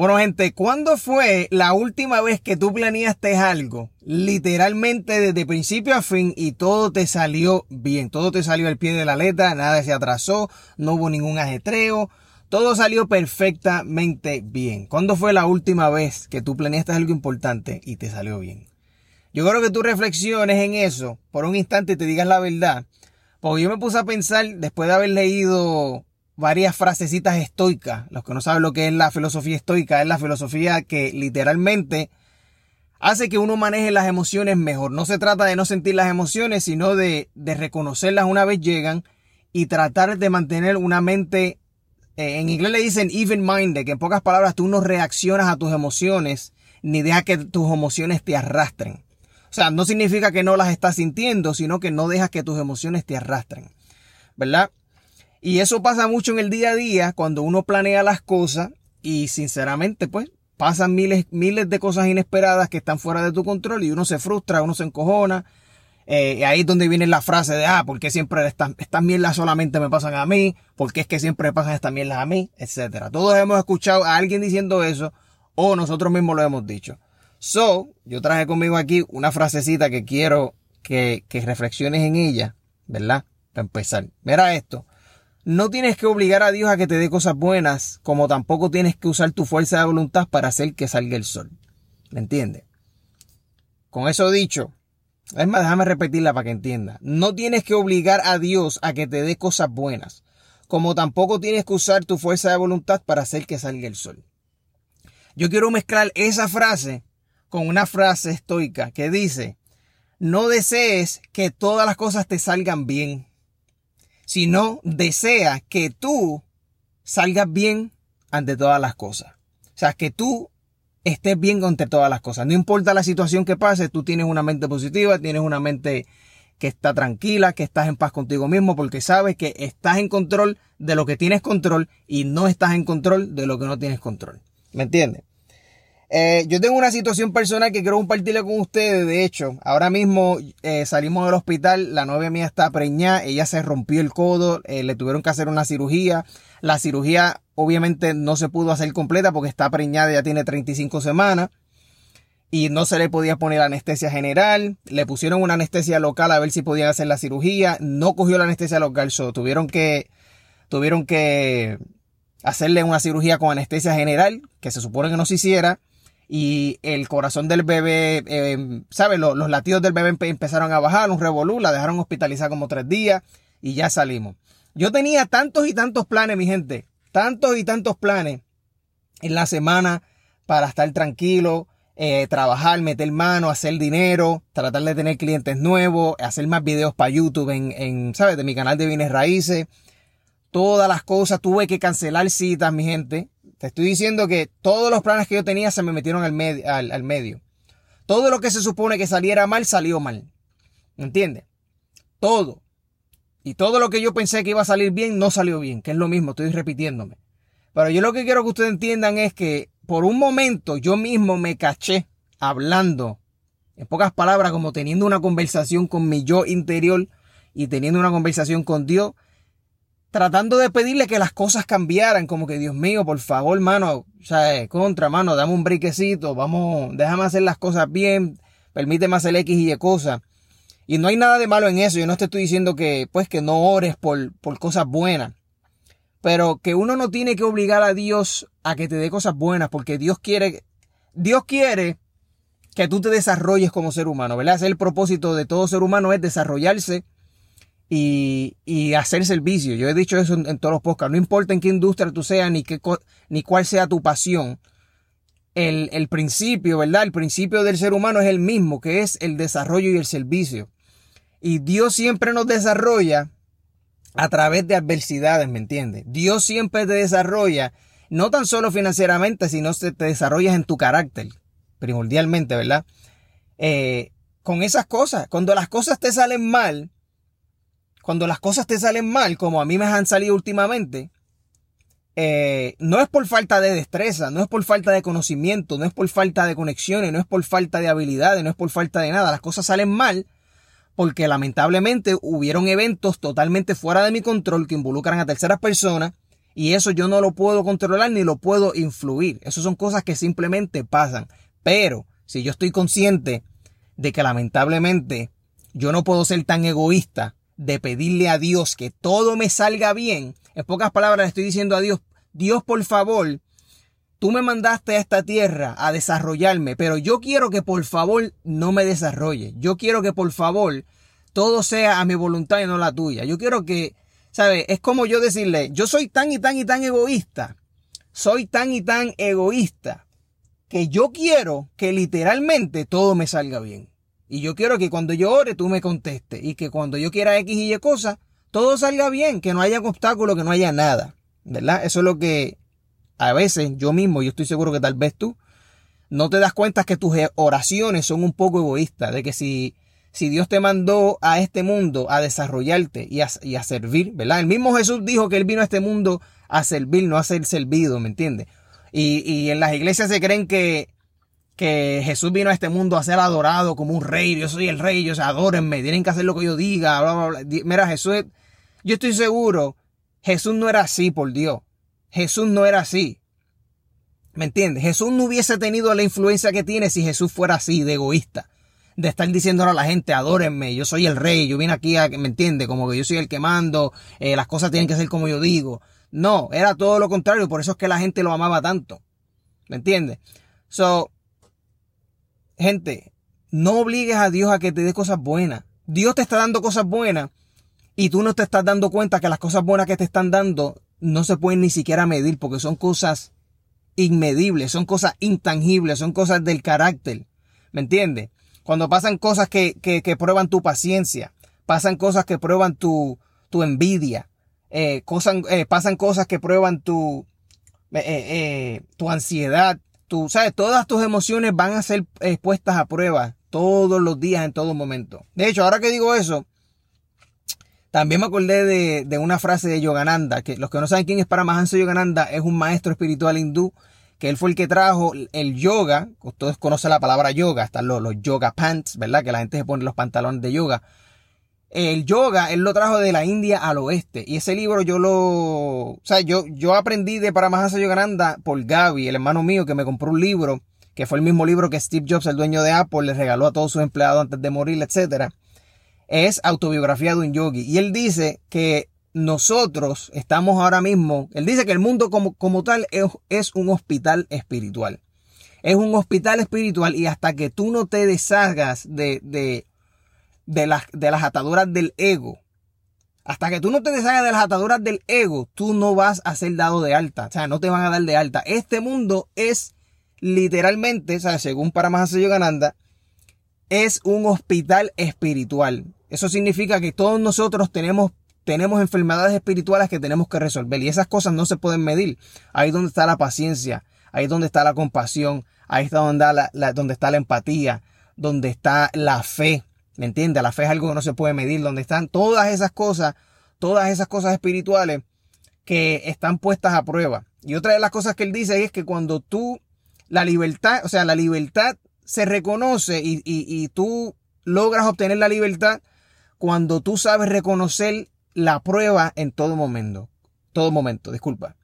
Bueno, gente, ¿cuándo fue la última vez que tú planeaste algo? Literalmente desde principio a fin y todo te salió bien. Todo te salió al pie de la letra, nada se atrasó, no hubo ningún ajetreo. Todo salió perfectamente bien. ¿Cuándo fue la última vez que tú planeaste algo importante y te salió bien? Yo creo que tú reflexiones en eso por un instante y te digas la verdad. Porque yo me puse a pensar, después de haber leído varias frasecitas estoicas. Los que no saben lo que es la filosofía estoica, es la filosofía que literalmente hace que uno maneje las emociones mejor. No se trata de no sentir las emociones, sino de, de reconocerlas una vez llegan y tratar de mantener una mente, eh, en inglés le dicen even minded, que en pocas palabras tú no reaccionas a tus emociones ni dejas que tus emociones te arrastren. O sea, no significa que no las estás sintiendo, sino que no dejas que tus emociones te arrastren. ¿Verdad? Y eso pasa mucho en el día a día cuando uno planea las cosas y sinceramente pues pasan miles, miles de cosas inesperadas que están fuera de tu control y uno se frustra, uno se encojona. Eh, ahí es donde viene la frase de, ah, ¿por qué siempre estas, estas mierdas solamente me pasan a mí? ¿Por qué es que siempre pasan estas mierdas a mí? Etcétera. Todos hemos escuchado a alguien diciendo eso o nosotros mismos lo hemos dicho. So, yo traje conmigo aquí una frasecita que quiero que, que reflexiones en ella, ¿verdad? Para empezar. Mira esto. No tienes que obligar a Dios a que te dé cosas buenas, como tampoco tienes que usar tu fuerza de voluntad para hacer que salga el sol. ¿Me entiendes? Con eso dicho, es más, déjame repetirla para que entienda. No tienes que obligar a Dios a que te dé cosas buenas, como tampoco tienes que usar tu fuerza de voluntad para hacer que salga el sol. Yo quiero mezclar esa frase con una frase estoica que dice, no desees que todas las cosas te salgan bien sino desea que tú salgas bien ante todas las cosas. O sea, que tú estés bien ante todas las cosas. No importa la situación que pase, tú tienes una mente positiva, tienes una mente que está tranquila, que estás en paz contigo mismo, porque sabes que estás en control de lo que tienes control y no estás en control de lo que no tienes control. ¿Me entiendes? Eh, yo tengo una situación personal que quiero compartirle con ustedes. De hecho, ahora mismo eh, salimos del hospital, la novia mía está preñada, ella se rompió el codo, eh, le tuvieron que hacer una cirugía. La cirugía obviamente no se pudo hacer completa porque está preñada, ya tiene 35 semanas. Y no se le podía poner anestesia general. Le pusieron una anestesia local a ver si podían hacer la cirugía. No cogió la anestesia local, so, tuvieron que, tuvieron que hacerle una cirugía con anestesia general, que se supone que no se hiciera y el corazón del bebé, eh, ¿sabes? Los, latidos del bebé empezaron a bajar, un revolú, la dejaron hospitalizar como tres días y ya salimos. Yo tenía tantos y tantos planes, mi gente, tantos y tantos planes en la semana para estar tranquilo, eh, trabajar, meter mano, hacer dinero, tratar de tener clientes nuevos, hacer más videos para YouTube en, en, ¿sabes? De mi canal de bienes raíces. Todas las cosas, tuve que cancelar citas, mi gente. Te estoy diciendo que todos los planes que yo tenía se me metieron al, medio. Todo lo que se supone que saliera mal, salió mal. ¿Me entiendes? Todo. Y todo lo que yo pensé que iba a salir bien, no salió bien, que es lo mismo, estoy repitiéndome. Pero yo lo que quiero que ustedes entiendan es que por un momento yo mismo me caché hablando, en pocas palabras, como teniendo una conversación con mi yo interior y teniendo una conversación con Dios tratando de pedirle que las cosas cambiaran, como que Dios mío, por favor, mano, o sea, contra, mano, dame un briquecito, vamos, déjame hacer las cosas bien, permíteme hacer X y Y cosas. Y no hay nada de malo en eso, yo no te estoy diciendo que, pues, que no ores por, por cosas buenas, pero que uno no tiene que obligar a Dios a que te dé cosas buenas, porque Dios quiere, Dios quiere que tú te desarrolles como ser humano, ¿verdad? Es el propósito de todo ser humano, es desarrollarse y, y, hacer servicio. Yo he dicho eso en, todos los podcasts. No importa en qué industria tú seas ni, qué, ni cuál sea tu pasión. El, el principio, ¿verdad? El principio del ser humano es el mismo, que es el desarrollo y el servicio. Y Dios siempre nos desarrolla a través de adversidades, ¿me entiendes? Dios siempre te desarrolla, no tan solo financieramente, sino que te desarrollas en tu carácter, primordialmente, ¿verdad? Eh, con esas cosas, cuando las cosas te salen mal, cuando las cosas te salen mal, como a mí me han salido últimamente, eh, no es por falta de destreza, no es por falta de conocimiento, no es por falta de conexiones, no es por falta de habilidades, no es por falta de nada. Las cosas salen mal porque lamentablemente hubieron eventos totalmente fuera de mi control que involucran a terceras personas Y eso yo no lo puedo controlar ni lo puedo influir. Eso son cosas que simplemente pasan. Pero si yo estoy consciente de que lamentablemente yo no puedo ser tan egoísta de pedirle a Dios que todo me salga bien, en pocas palabras le estoy diciendo a Dios, Dios por favor, tú me mandaste a esta tierra a desarrollarme, pero yo quiero que por favor no me desarrolle. Yo quiero que por favor todo sea a mi voluntad y no la tuya. Yo quiero que, ¿sabes? Es como yo decirle, yo soy tan y tan y tan egoísta. Soy tan y tan egoísta que yo quiero que literalmente todo me salga bien. Y yo quiero que cuando yo ore tú me contestes y que cuando yo quiera X y Y cosas, todo salga bien, que no haya obstáculo, que no haya nada. ¿Verdad? Eso es lo que a veces yo mismo, yo estoy seguro que tal vez tú, no te das cuenta que tus oraciones son un poco egoístas, de que si, si Dios te mandó a este mundo a desarrollarte y a, y a servir, ¿verdad? El mismo Jesús dijo que Él vino a este mundo a servir, no a ser servido, ¿me entiendes? Y, y en las iglesias se creen que, que Jesús vino a este mundo a ser adorado como un rey, yo soy el rey, yo adórenme, tienen que hacer lo que yo diga, bla, bla, bla. Mira, Jesús, yo estoy seguro, Jesús no era así, por Dios. Jesús no era así. ¿Me entiendes? Jesús no hubiese tenido la influencia que tiene si Jesús fuera así, de egoísta. De estar diciéndole a la gente, adórenme, yo soy el rey, yo vine aquí a, ¿me entiendes? Como que yo soy el que mando, eh, las cosas tienen que ser como yo digo. No, era todo lo contrario, por eso es que la gente lo amaba tanto. ¿Me entiendes? So, gente, no obligues a Dios a que te dé cosas buenas. Dios te está dando cosas buenas y tú no te estás dando cuenta que las cosas buenas que te están dando no se pueden ni siquiera medir porque son cosas inmedibles, son cosas intangibles, son cosas del carácter. ¿Me entiendes? Cuando pasan cosas que, que, prueban tu paciencia, pasan cosas que prueban tu, tu envidia, eh, eh, pasan cosas que prueban tu, eh tu ansiedad, tú sabes, todas tus emociones van a ser expuestas a prueba todos los días, en todo momento. De hecho, ahora que digo eso, también me acordé de, de, una frase de Yogananda, que los que no saben quién es Paramahansa Yogananda, es un maestro espiritual hindú, que él fue el que trajo el yoga, ustedes conocen la palabra yoga, están los, los yoga pants, ¿verdad? Que la gente se pone los pantalones de yoga. El yoga, él lo trajo de la India al oeste. Y ese libro yo lo, o sea, yo, yo aprendí de Paramahansa Yogananda por Gaby, el hermano mío, que me compró un libro, que fue el mismo libro que Steve Jobs, el dueño de Apple, le regaló a todos sus empleados antes de morir, etcétera. Es autobiografía de un yogi. Y él dice que nosotros estamos ahora mismo, él dice que el mundo como, como tal es, es un hospital espiritual. Es un hospital espiritual y hasta que tú no te deshagas de, de de las, de las ataduras del ego. Hasta que tú no te deshagas de las ataduras del ego, tú no vas a ser dado de alta. O sea, no te van a dar de alta. Este mundo es literalmente, o sea, según Paramahansa Yogananda, es un hospital espiritual. Eso significa que todos nosotros tenemos, tenemos enfermedades espirituales que tenemos que resolver y esas cosas no se pueden medir. Ahí es donde está la paciencia, ahí es donde está la compasión, ahí está donde, está la empatía, donde está la fe. ¿Me entiendes? La fe es algo que no se puede medir, donde están todas esas cosas, todas esas cosas espirituales que están puestas a prueba. Y otra de las cosas que él dice es que cuando tú, la libertad, o sea, la libertad se reconoce y, y, y tú logras obtener la libertad cuando tú sabes reconocer la prueba en todo momento. Todo momento, disculpa.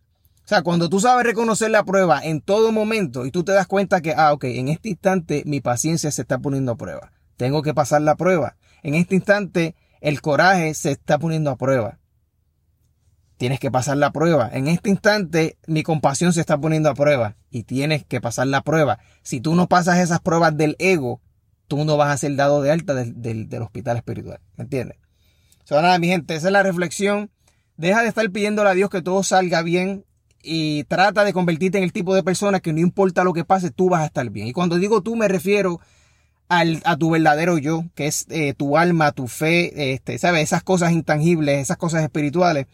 O sea, cuando tú sabes reconocer la prueba en todo momento y tú te das cuenta que, ah, ok, en este instante mi paciencia se está poniendo a prueba. Tengo que pasar la prueba. En este instante, el coraje se está poniendo a prueba. Tienes que pasar la prueba. En este instante, mi compasión se está poniendo a prueba. Y tienes que pasar la prueba. Si tú no pasas esas pruebas del ego, tú no vas a ser dado de alta del, del, hospital espiritual. ¿Me entiendes? Nada, mi gente, esa es la reflexión. Deja de estar pidiéndole a Dios que todo salga bien y trata de convertirte en el tipo de persona que no importa lo que pase, tú vas a estar bien. Y cuando digo tú, me refiero al, a tu verdadero yo, que es eh, tu alma, tu fe, este, ¿sabes? Esas cosas intangibles, esas cosas espirituales.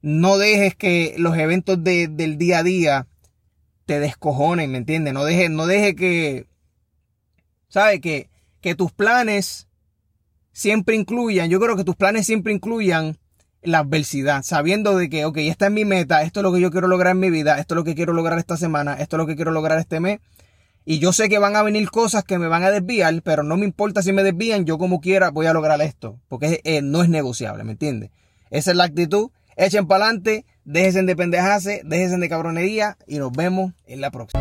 No dejes que los eventos de, del día a día te descojonen, ¿me entiendes? No dejes, no deje que, ¿sabes? Que, que tus planes siempre incluyan, yo creo que tus planes siempre incluyan la adversidad, sabiendo de que, ok, esta es mi meta, esto es lo que yo quiero lograr en mi vida, esto es lo que quiero lograr esta semana, esto es lo que quiero lograr este mes y yo sé que van a venir cosas que me van a desviar, pero no me importa si me desvían, yo como quiera voy a lograr esto, porque eh, no es negociable, ¿me entiendes? Esa es la actitud, Echen para adelante, déjense de pendejarse, déjense de cabronería y nos vemos en la próxima.